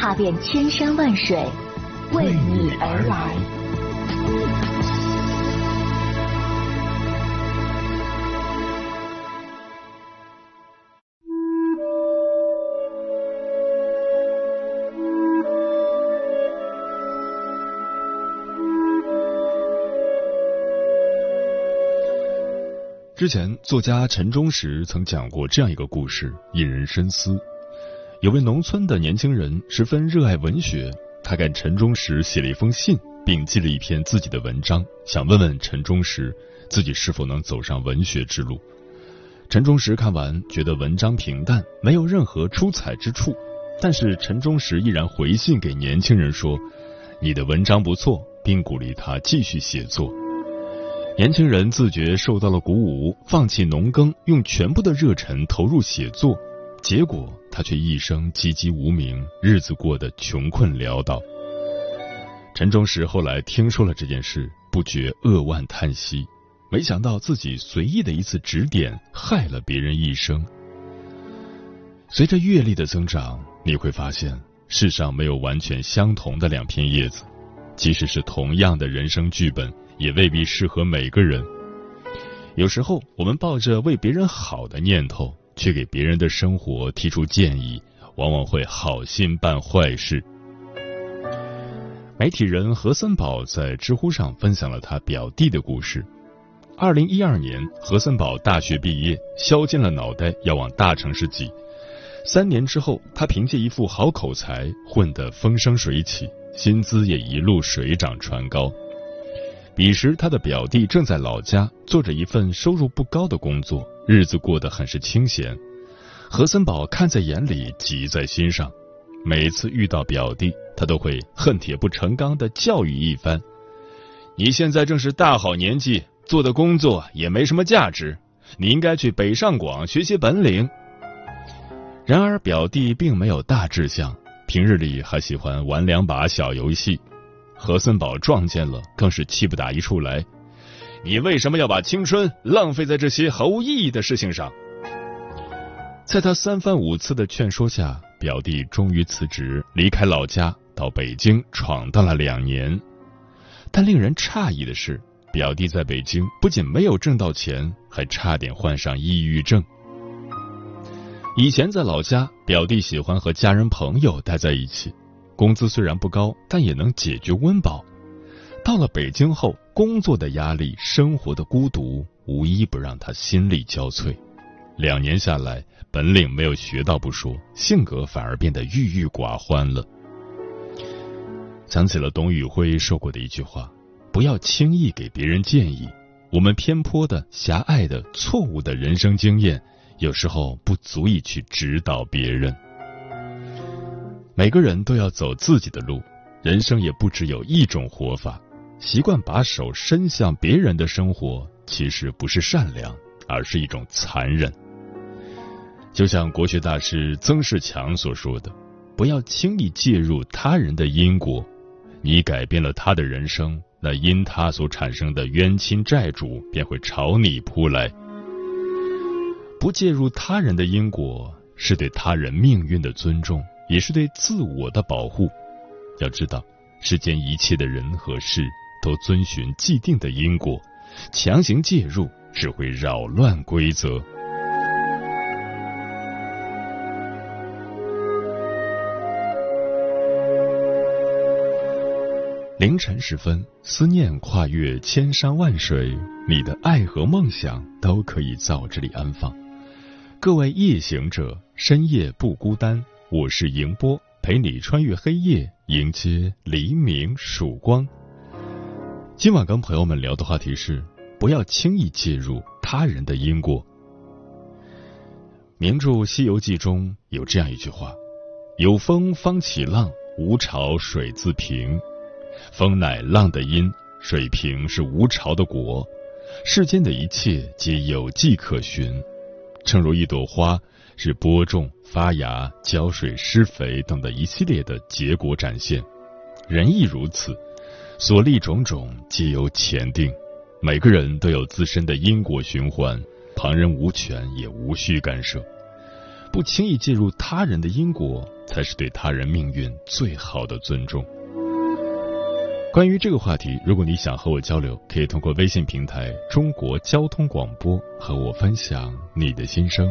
踏遍千山万水，为你而来。之前，作家陈忠实曾讲过这样一个故事，引人深思。有位农村的年轻人十分热爱文学，他给陈忠实写了一封信，并寄了一篇自己的文章，想问问陈忠实自己是否能走上文学之路。陈忠实看完，觉得文章平淡，没有任何出彩之处，但是陈忠实依然回信给年轻人说：“你的文章不错，并鼓励他继续写作。”年轻人自觉受到了鼓舞，放弃农耕，用全部的热忱投入写作。结果他却一生籍籍无名，日子过得穷困潦倒。陈忠实后来听说了这件事，不觉扼腕叹息。没想到自己随意的一次指点，害了别人一生。随着阅历的增长，你会发现世上没有完全相同的两片叶子，即使是同样的人生剧本。也未必适合每个人。有时候，我们抱着为别人好的念头，去给别人的生活提出建议，往往会好心办坏事。媒体人何森宝在知乎上分享了他表弟的故事。二零一二年，何森宝大学毕业，削尖了脑袋要往大城市挤。三年之后，他凭借一副好口才，混得风生水起，薪资也一路水涨船高。彼时，他的表弟正在老家做着一份收入不高的工作，日子过得很是清闲。何森宝看在眼里，急在心上。每次遇到表弟，他都会恨铁不成钢的教育一番：“你现在正是大好年纪，做的工作也没什么价值，你应该去北上广学习本领。”然而，表弟并没有大志向，平日里还喜欢玩两把小游戏。何森宝撞见了，更是气不打一处来。你为什么要把青春浪费在这些毫无意义的事情上？在他三番五次的劝说下，表弟终于辞职，离开老家，到北京闯荡了两年。但令人诧异的是，表弟在北京不仅没有挣到钱，还差点患上抑郁症。以前在老家，表弟喜欢和家人朋友待在一起。工资虽然不高，但也能解决温饱。到了北京后，工作的压力、生活的孤独，无一不让他心力交瘁。两年下来，本领没有学到不说，性格反而变得郁郁寡欢了。想起了董宇辉说过的一句话：“不要轻易给别人建议。我们偏颇的、狭隘的、错误的人生经验，有时候不足以去指导别人。”每个人都要走自己的路，人生也不只有一种活法。习惯把手伸向别人的生活，其实不是善良，而是一种残忍。就像国学大师曾仕强所说的：“不要轻易介入他人的因果，你改变了他的人生，那因他所产生的冤亲债主便会朝你扑来。不介入他人的因果，是对他人命运的尊重。”也是对自我的保护。要知道，世间一切的人和事都遵循既定的因果，强行介入只会扰乱规则。凌晨时分，思念跨越千山万水，你的爱和梦想都可以在我这里安放。各位夜行者，深夜不孤单。我是迎波，陪你穿越黑夜，迎接黎明曙光。今晚跟朋友们聊的话题是：不要轻易介入他人的因果。名著《西游记》中有这样一句话：“有风方起浪，无潮水自平。风乃浪的因，水平是无潮的果。世间的一切皆有迹可循，正如一朵花是播种、发芽、浇水、施肥等的一系列的结果展现，人亦如此，所立种种皆由前定。每个人都有自身的因果循环，旁人无权也无需干涉。不轻易介入他人的因果，才是对他人命运最好的尊重。关于这个话题，如果你想和我交流，可以通过微信平台“中国交通广播”和我分享你的心声。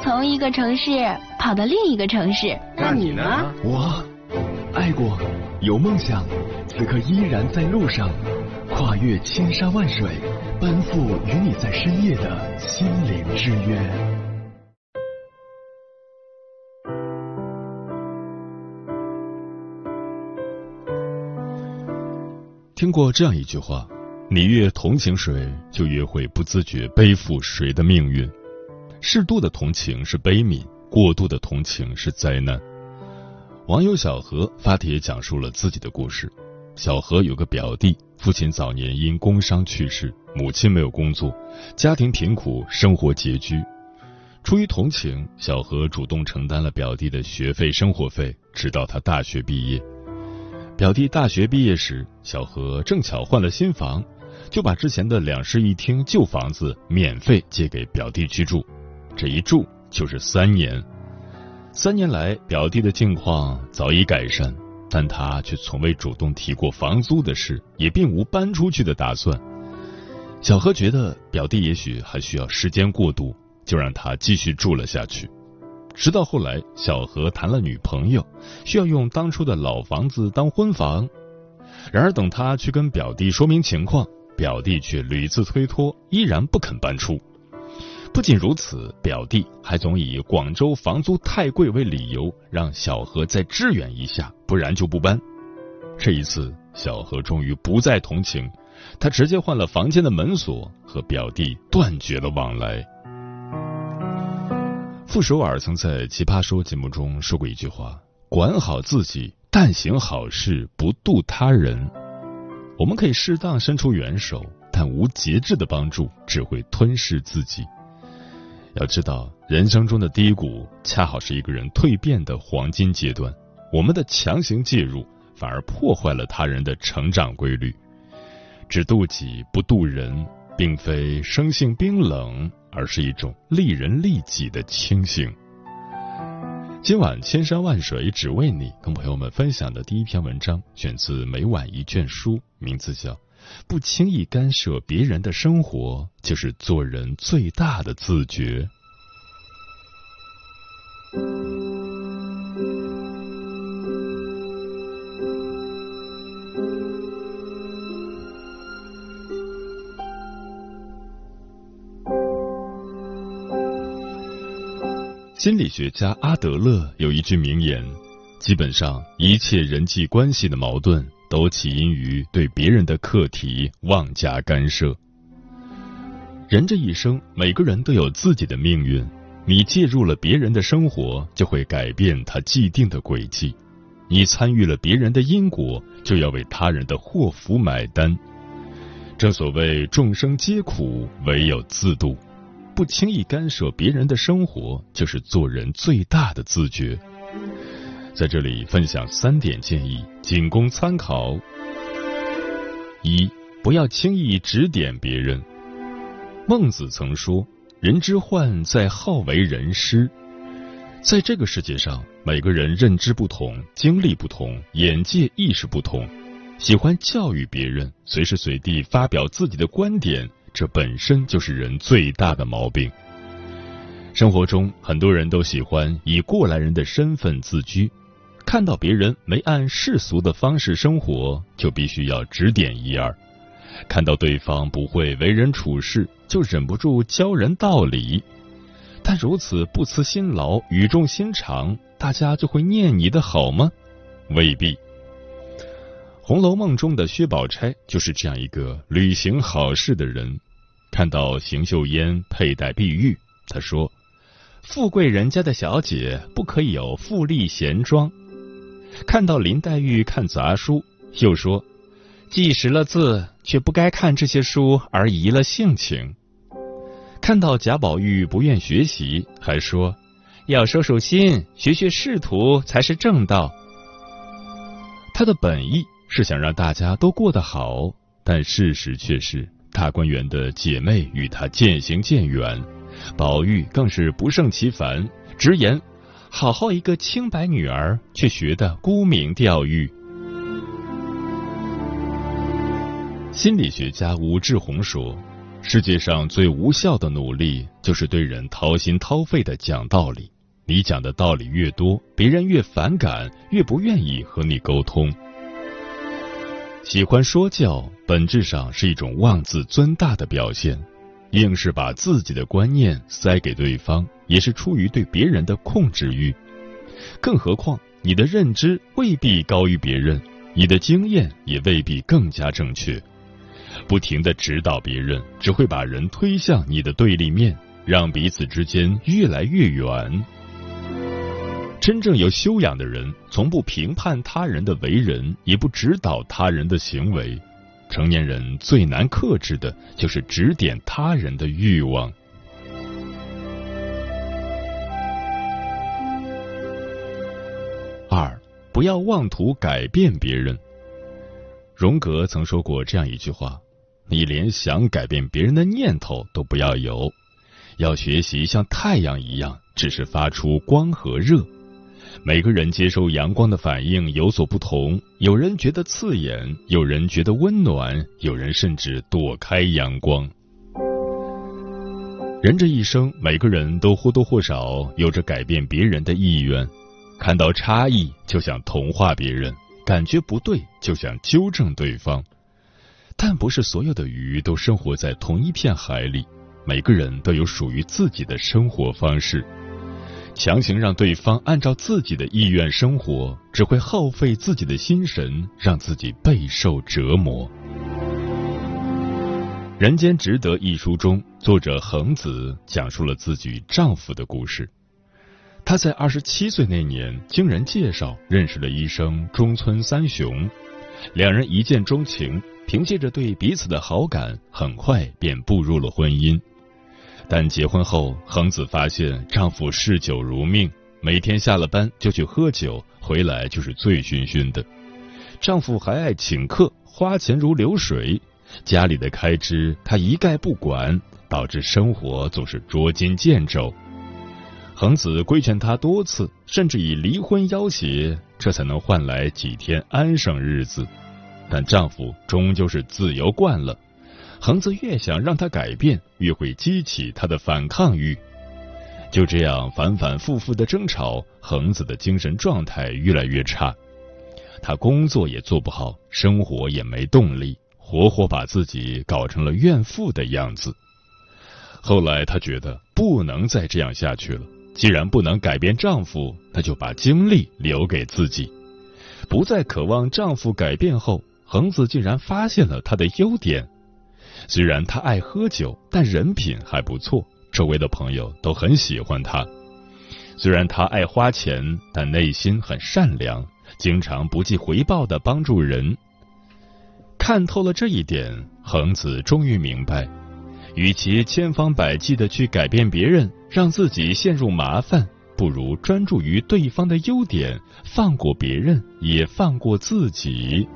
从一个城市跑到另一个城市。那你呢？我爱过，有梦想，此刻依然在路上，跨越千山万水，奔赴与你在深夜的心灵之约。听过这样一句话：你越同情谁，就越会不自觉背负谁的命运。适度的同情是悲悯，过度的同情是灾难。网友小何发帖讲述了自己的故事。小何有个表弟，父亲早年因工伤去世，母亲没有工作，家庭贫苦，生活拮据。出于同情，小何主动承担了表弟的学费、生活费，直到他大学毕业。表弟大学毕业时，小何正巧换了新房，就把之前的两室一厅旧房子免费借给表弟居住。这一住就是三年。三年来，表弟的境况早已改善，但他却从未主动提过房租的事，也并无搬出去的打算。小何觉得表弟也许还需要时间过渡，就让他继续住了下去。直到后来，小何谈了女朋友，需要用当初的老房子当婚房。然而，等他去跟表弟说明情况，表弟却屡次推脱，依然不肯搬出。不仅如此，表弟还总以广州房租太贵为理由，让小何再支援一下，不然就不搬。这一次，小何终于不再同情，他直接换了房间的门锁，和表弟断绝了往来。傅首尔曾在《奇葩说》节目中说过一句话：“管好自己，但行好事，不渡他人。”我们可以适当伸出援手，但无节制的帮助只会吞噬自己。要知道，人生中的低谷恰好是一个人蜕变的黄金阶段。我们的强行介入，反而破坏了他人的成长规律。只渡己不渡人，并非生性冰冷，而是一种利人利己的清醒。今晚千山万水只为你，跟朋友们分享的第一篇文章，选自每晚一卷书，名字叫。不轻易干涉别人的生活，就是做人最大的自觉。心理学家阿德勒有一句名言：基本上一切人际关系的矛盾。都起因于对别人的课题妄加干涉。人这一生，每个人都有自己的命运。你介入了别人的生活，就会改变他既定的轨迹；你参与了别人的因果，就要为他人的祸福买单。正所谓众生皆苦，唯有自度。不轻易干涉别人的生活，就是做人最大的自觉。在这里分享三点建议，仅供参考。一，不要轻易指点别人。孟子曾说：“人之患在好为人师。”在这个世界上，每个人认知不同，经历不同，眼界意识不同，喜欢教育别人，随时随地发表自己的观点，这本身就是人最大的毛病。生活中，很多人都喜欢以过来人的身份自居，看到别人没按世俗的方式生活，就必须要指点一二；看到对方不会为人处事，就忍不住教人道理。但如此不辞辛劳、语重心长，大家就会念你的好吗？未必。《红楼梦》中的薛宝钗就是这样一个履行好事的人。看到邢岫烟佩戴碧玉，他说。富贵人家的小姐不可以有富丽闲庄。看到林黛玉看杂书，又说：“既识了字，却不该看这些书而移了性情。”看到贾宝玉不愿学习，还说：“要收收心，学学仕途才是正道。”他的本意是想让大家都过得好，但事实却是大观园的姐妹与他渐行渐远。宝玉更是不胜其烦，直言：“好好一个清白女儿，却学的沽名钓誉。”心理学家武志红说：“世界上最无效的努力，就是对人掏心掏肺的讲道理。你讲的道理越多，别人越反感，越不愿意和你沟通。喜欢说教，本质上是一种妄自尊大的表现。”硬是把自己的观念塞给对方，也是出于对别人的控制欲。更何况，你的认知未必高于别人，你的经验也未必更加正确。不停的指导别人，只会把人推向你的对立面，让彼此之间越来越远。真正有修养的人，从不评判他人的为人，也不指导他人的行为。成年人最难克制的就是指点他人的欲望。不要妄图改变别人。荣格曾说过这样一句话：“你连想改变别人的念头都不要有，要学习像太阳一样，只是发出光和热。”每个人接受阳光的反应有所不同，有人觉得刺眼，有人觉得温暖，有人甚至躲开阳光。人这一生，每个人都或多或少有着改变别人的意愿，看到差异就想同化别人，感觉不对就想纠正对方。但不是所有的鱼都生活在同一片海里，每个人都有属于自己的生活方式。强行让对方按照自己的意愿生活，只会耗费自己的心神，让自己备受折磨。《人间值得》一书中，作者恒子讲述了自己丈夫的故事。他在二十七岁那年，经人介绍认识了医生中村三雄，两人一见钟情，凭借着对彼此的好感，很快便步入了婚姻。但结婚后，恒子发现丈夫嗜酒如命，每天下了班就去喝酒，回来就是醉醺醺的。丈夫还爱请客，花钱如流水，家里的开支他一概不管，导致生活总是捉襟见肘。恒子规劝他多次，甚至以离婚要挟，这才能换来几天安生日子。但丈夫终究是自由惯了。恒子越想让他改变，越会激起他的反抗欲。就这样反反复复的争吵，恒子的精神状态越来越差。他工作也做不好，生活也没动力，活活把自己搞成了怨妇的样子。后来，她觉得不能再这样下去了。既然不能改变丈夫，那就把精力留给自己，不再渴望丈夫改变后，恒子竟然发现了他的优点。虽然他爱喝酒，但人品还不错，周围的朋友都很喜欢他。虽然他爱花钱，但内心很善良，经常不计回报的帮助人。看透了这一点，恒子终于明白，与其千方百计的去改变别人，让自己陷入麻烦，不如专注于对方的优点，放过别人，也放过自己。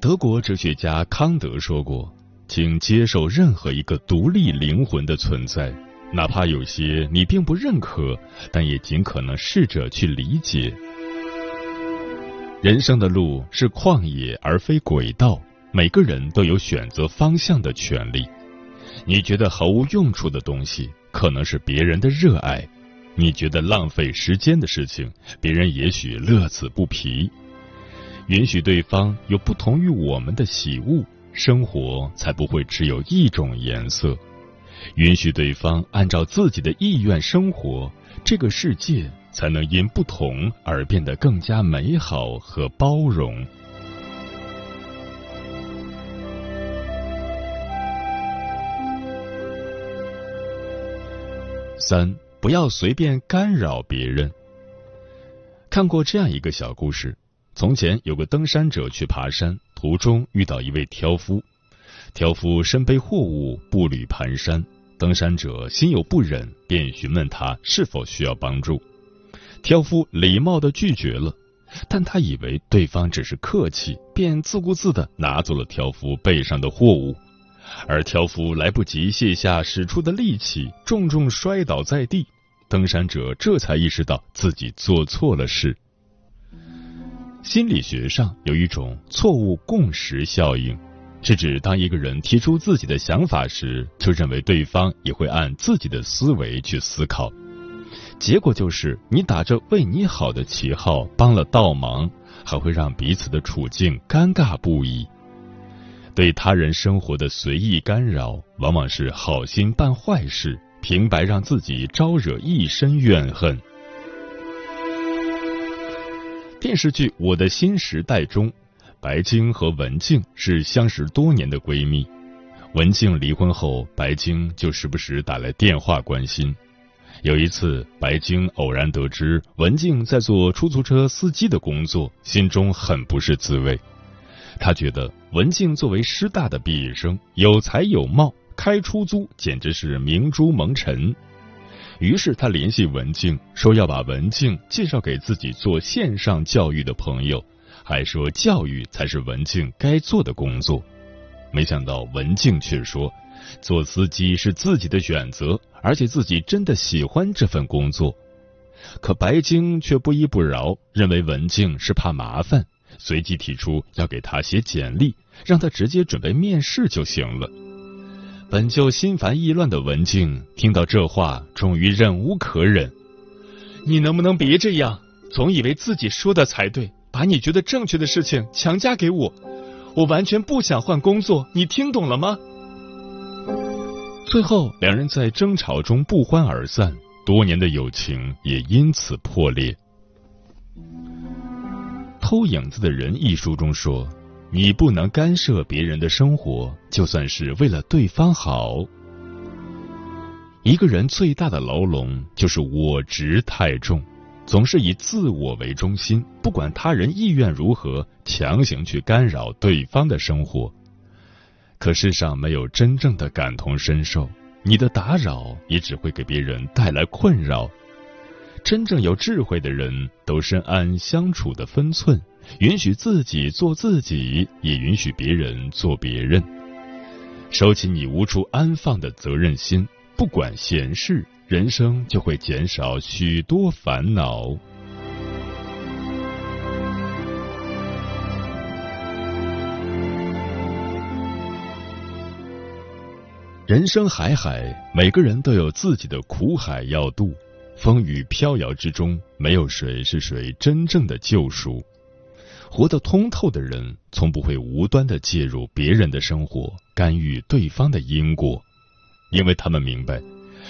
德国哲学家康德说过：“请接受任何一个独立灵魂的存在，哪怕有些你并不认可，但也尽可能试着去理解。人生的路是旷野而非轨道，每个人都有选择方向的权利。你觉得毫无用处的东西，可能是别人的热爱；你觉得浪费时间的事情，别人也许乐此不疲。允许对方有不同于我们的喜恶，生活才不会只有一种颜色。允许对方按照自己的意愿生活，这个世界才能因不同而变得更加美好和包容。三，不要随便干扰别人。看过这样一个小故事：从前有个登山者去爬山，途中遇到一位挑夫。挑夫身背货物，步履蹒跚。登山者心有不忍，便询问他是否需要帮助。挑夫礼貌的拒绝了，但他以为对方只是客气，便自顾自的拿走了挑夫背上的货物。而挑夫来不及卸下使出的力气，重重摔倒在地。登山者这才意识到自己做错了事。心理学上有一种错误共识效应，是指当一个人提出自己的想法时，就认为对方也会按自己的思维去思考，结果就是你打着为你好的旗号帮了倒忙，还会让彼此的处境尴尬不已。对他人生活的随意干扰，往往是好心办坏事，平白让自己招惹一身怨恨。电视剧《我的新时代》中，白晶和文静是相识多年的闺蜜。文静离婚后，白晶就时不时打来电话关心。有一次，白晶偶然得知文静在做出租车司机的工作，心中很不是滋味。她觉得文静作为师大的毕业生，有才有貌，开出租简直是明珠蒙尘。于是他联系文静，说要把文静介绍给自己做线上教育的朋友，还说教育才是文静该做的工作。没想到文静却说，做司机是自己的选择，而且自己真的喜欢这份工作。可白晶却不依不饶，认为文静是怕麻烦。随即提出要给他写简历，让他直接准备面试就行了。本就心烦意乱的文静听到这话，终于忍无可忍：“你能不能别这样？总以为自己说的才对，把你觉得正确的事情强加给我。我完全不想换工作，你听懂了吗？”最后，两人在争吵中不欢而散，多年的友情也因此破裂。《偷影子的人》一书中说：“你不能干涉别人的生活，就算是为了对方好。一个人最大的牢笼就是我执太重，总是以自我为中心，不管他人意愿如何，强行去干扰对方的生活。可世上没有真正的感同身受，你的打扰也只会给别人带来困扰。”真正有智慧的人都深谙相处的分寸，允许自己做自己，也允许别人做别人。收起你无处安放的责任心，不管闲事，人生就会减少许多烦恼。人生海海，每个人都有自己的苦海要渡。风雨飘摇之中，没有谁是谁真正的救赎。活得通透的人，从不会无端的介入别人的生活，干预对方的因果，因为他们明白，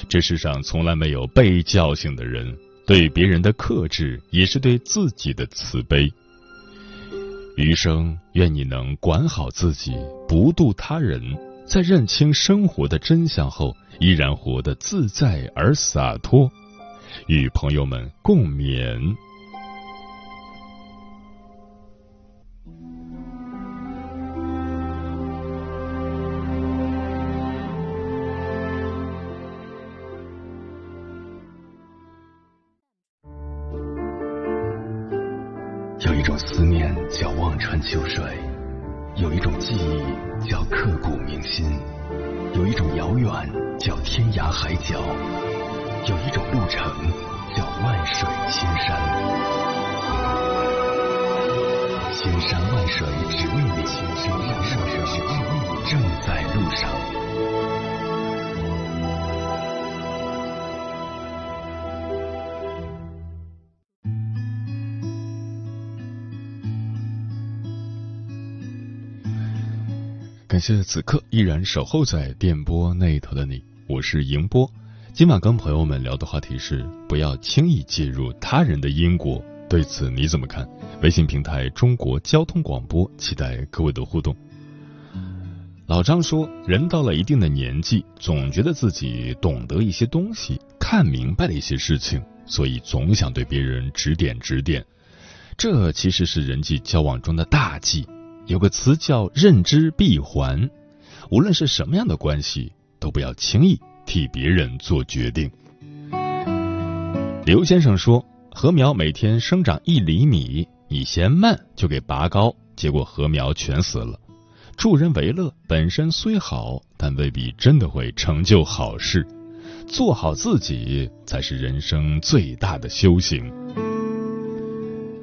这世上从来没有被叫醒的人。对别人的克制，也是对自己的慈悲。余生，愿你能管好自己，不渡他人，在认清生活的真相后，依然活得自在而洒脱。与朋友们共勉。感谢此刻依然守候在电波那头的你，我是迎波。今晚跟朋友们聊的话题是不要轻易介入他人的因果，对此你怎么看？微信平台中国交通广播，期待各位的互动。老张说，人到了一定的年纪，总觉得自己懂得一些东西，看明白了一些事情，所以总想对别人指点指点。这其实是人际交往中的大忌。有个词叫“认知闭环”，无论是什么样的关系，都不要轻易替别人做决定。刘先生说：“禾苗每天生长一厘米，你嫌慢就给拔高，结果禾苗全死了。助人为乐本身虽好，但未必真的会成就好事。做好自己才是人生最大的修行。”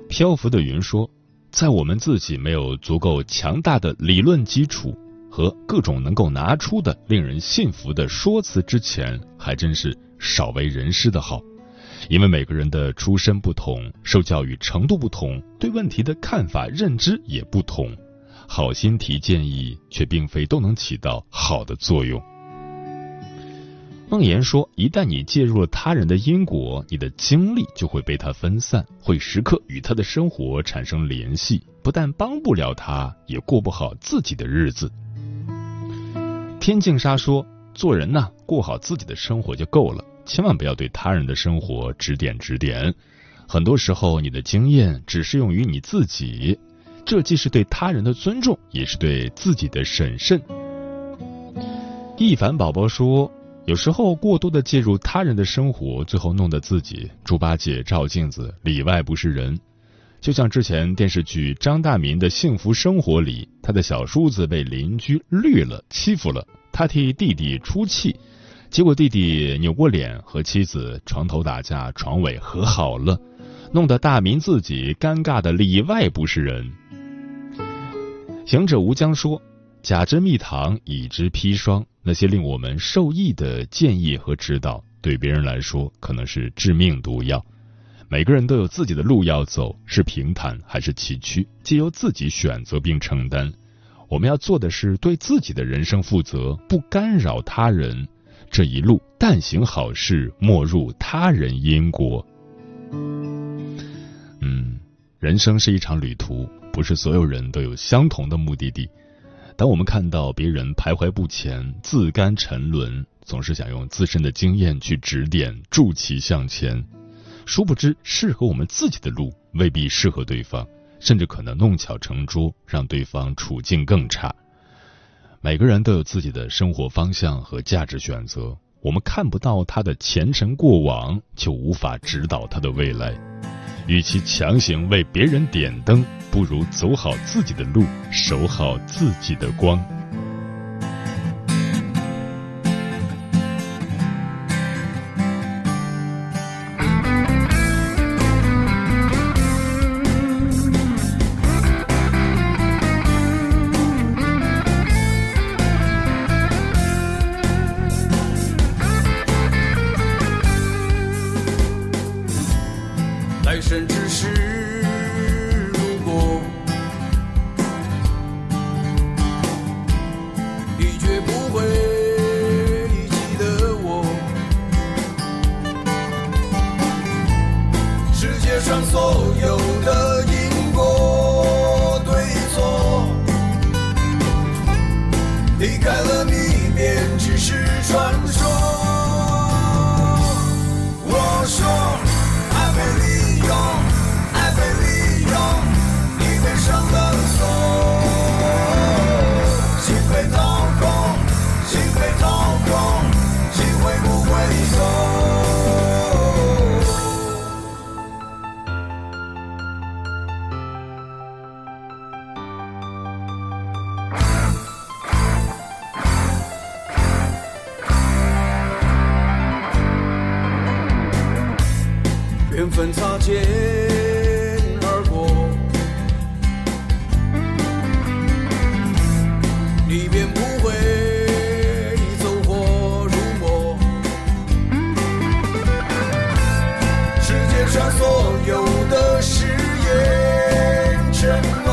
漂浮的云说。在我们自己没有足够强大的理论基础和各种能够拿出的令人信服的说辞之前，还真是少为人师的好。因为每个人的出身不同，受教育程度不同，对问题的看法认知也不同，好心提建议却并非都能起到好的作用。孟言说：“一旦你介入了他人的因果，你的精力就会被他分散，会时刻与他的生活产生联系，不但帮不了他，也过不好自己的日子。”天净沙说：“做人呐，过好自己的生活就够了，千万不要对他人的生活指点指点。很多时候，你的经验只适用于你自己，这既是对他人的尊重，也是对自己的审慎。”一凡宝宝说。有时候过多的介入他人的生活，最后弄得自己猪八戒照镜子，里外不是人。就像之前电视剧《张大民的幸福生活》里，他的小叔子被邻居绿了、欺负了，他替弟弟出气，结果弟弟扭过脸和妻子床头打架，床尾和好了，弄得大民自己尴尬的里外不是人。行者无疆说。假之蜜糖，以之砒霜。那些令我们受益的建议和指导，对别人来说可能是致命毒药。每个人都有自己的路要走，是平坦还是崎岖，皆由自己选择并承担。我们要做的是对自己的人生负责，不干扰他人。这一路，但行好事，莫入他人因果。嗯，人生是一场旅途，不是所有人都有相同的目的地。当我们看到别人徘徊不前、自甘沉沦，总是想用自身的经验去指点、助其向前，殊不知适合我们自己的路未必适合对方，甚至可能弄巧成拙，让对方处境更差。每个人都有自己的生活方向和价值选择，我们看不到他的前尘过往，就无法指导他的未来。与其强行为别人点灯，不如走好自己的路，守好自己的光。turning